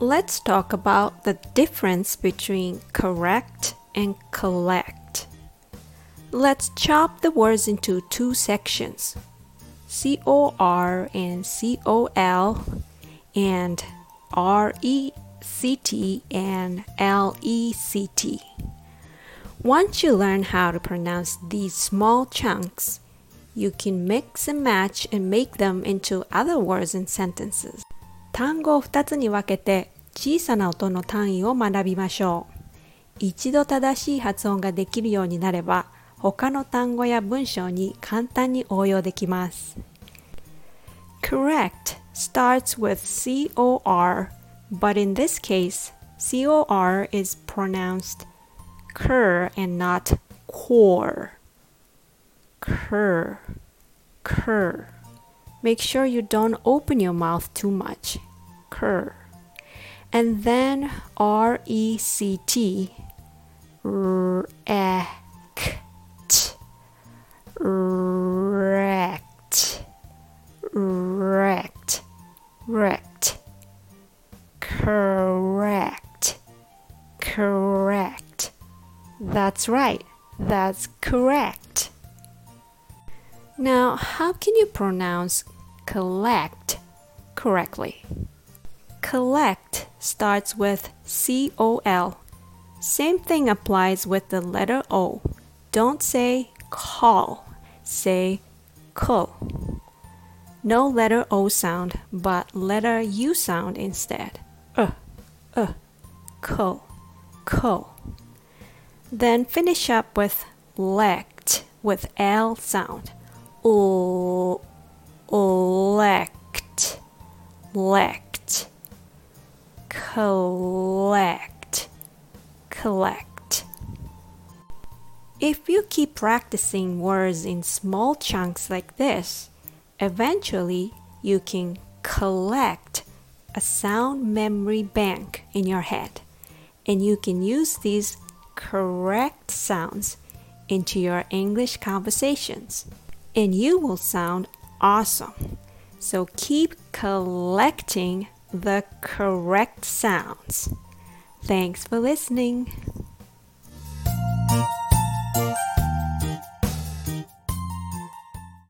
let's talk about the difference between correct and collect. Let's chop the words into two sections C O R and C O L, and R E C T and L E C T. Once you learn how to pronounce these small chunks, you can mix and match and make them into other words and sentences. 単語を2つに分けて小さな音の単位を学びましょう。一度正しい発音ができるようになれば、他の単語や文章に簡単に応用できます。Correct starts with COR, but in this case, COR is pronounced cur and not core. Cur, cur. Make sure you don't open your mouth too much. Cur. And then R E C T. Rect. Rect. Rect. Rect. Correct. Correct. That's right. That's correct. Now, how can you pronounce collect correctly? Collect starts with C O L. Same thing applies with the letter O. Don't say call, say call. No letter O sound, but letter U sound instead. Uh, uh, call, call. Then finish up with lect with L sound. L, lect, lect, collect, collect. If you keep practicing words in small chunks like this, eventually you can collect a sound memory bank in your head and you can use these correct sounds into your English conversations and you will sound awesome. So keep collecting the correct sounds. Thanks for listening.